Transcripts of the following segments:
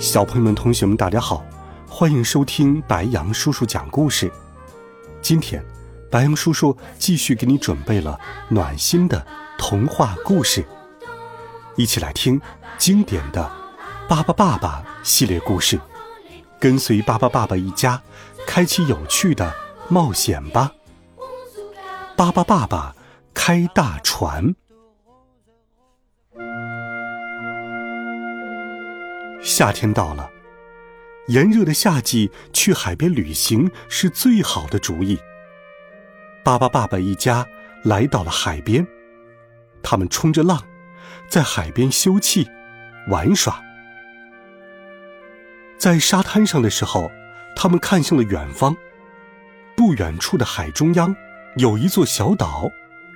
小朋友们、同学们，大家好，欢迎收听白羊叔叔讲故事。今天，白羊叔叔继续给你准备了暖心的童话故事，一起来听经典的《巴巴爸爸》系列故事，跟随巴巴爸爸一家开启有趣的冒险吧！巴巴爸爸开大船。夏天到了，炎热的夏季去海边旅行是最好的主意。巴巴爸爸一家来到了海边，他们冲着浪，在海边休憩、玩耍。在沙滩上的时候，他们看向了远方，不远处的海中央有一座小岛，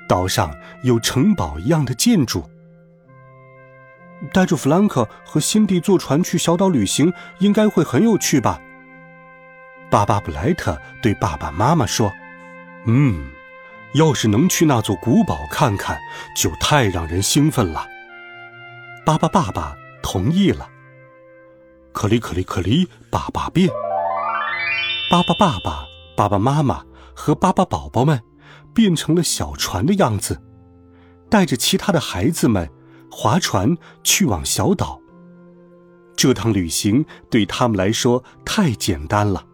岛上有城堡一样的建筑。带着弗兰克和辛蒂坐船去小岛旅行，应该会很有趣吧？巴巴布莱特对爸爸妈妈说：“嗯，要是能去那座古堡看看，就太让人兴奋了。”巴巴爸爸同意了。可里可里可里，爸爸变。巴巴爸爸、爸爸妈妈和巴巴宝宝们变成了小船的样子，带着其他的孩子们。划船去往小岛。这趟旅行对他们来说太简单了。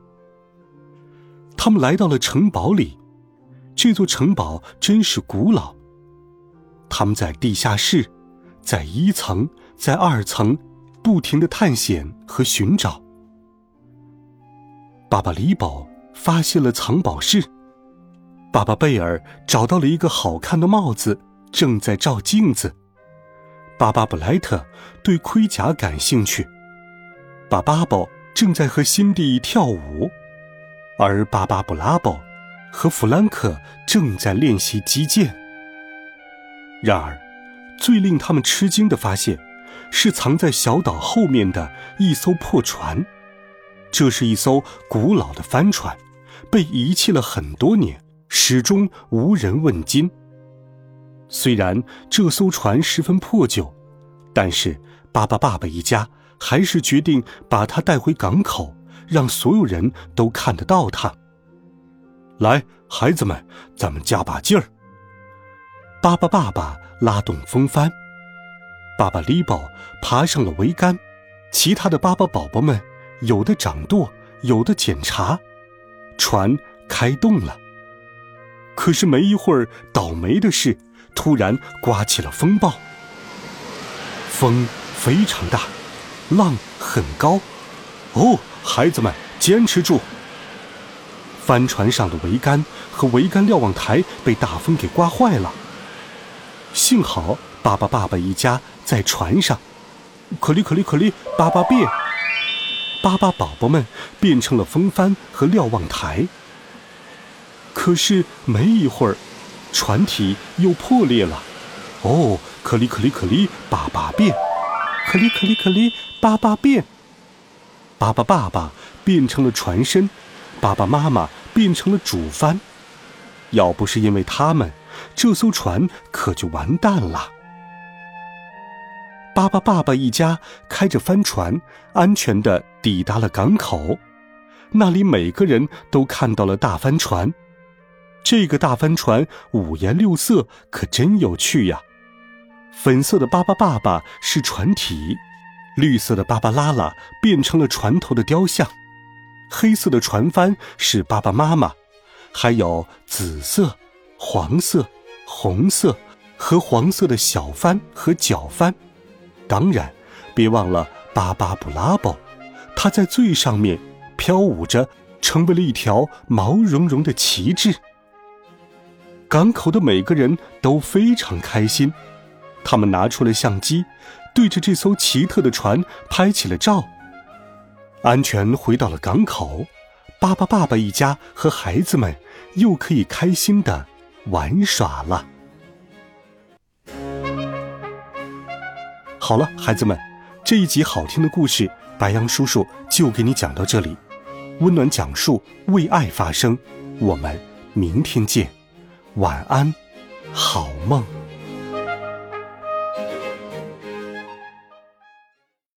他们来到了城堡里，这座城堡真是古老。他们在地下室，在一层，在二层，不停的探险和寻找。爸爸李宝发现了藏宝室，爸爸贝尔找到了一个好看的帽子，正在照镜子。巴巴布莱特对盔甲感兴趣，巴巴宝正在和辛蒂跳舞，而巴巴布拉宝和弗兰克正在练习击剑。然而，最令他们吃惊的发现，是藏在小岛后面的一艘破船。这是一艘古老的帆船，被遗弃了很多年，始终无人问津。虽然这艘船十分破旧，但是巴巴爸爸一家还是决定把它带回港口，让所有人都看得到它。来，孩子们，咱们加把劲儿。巴巴爸爸拉动风帆，巴巴利宝爬上了桅杆，其他的巴巴宝宝们有的掌舵，有的检查，船开动了。可是没一会儿，倒霉的是。突然刮起了风暴，风非常大，浪很高。哦，孩子们，坚持住！帆船上的桅杆和桅杆瞭望台被大风给刮坏了。幸好巴巴爸爸一家在船上。可里可里可里，巴巴变！巴巴宝宝们变成了风帆和瞭望台。可是没一会儿。船体又破裂了，哦，可里可里可里，巴巴变，可里可里可里，巴巴变，巴巴爸爸变成了船身，爸爸妈妈变成了主帆。要不是因为他们，这艘船可就完蛋了。巴巴爸爸一家开着帆船，安全的抵达了港口，那里每个人都看到了大帆船。这个大帆船五颜六色，可真有趣呀！粉色的巴巴爸爸是船体，绿色的巴巴拉拉变成了船头的雕像，黑色的船帆是爸爸妈妈，还有紫色、黄色、红色和黄色的小帆和角帆。当然，别忘了巴巴布拉宝，它在最上面飘舞着，成为了一条毛茸茸的旗帜。港口的每个人都非常开心，他们拿出了相机，对着这艘奇特的船拍起了照。安全回到了港口，巴巴爸爸一家和孩子们又可以开心的玩耍了。好了，孩子们，这一集好听的故事，白羊叔叔就给你讲到这里。温暖讲述，为爱发声，我们明天见，晚安，好梦。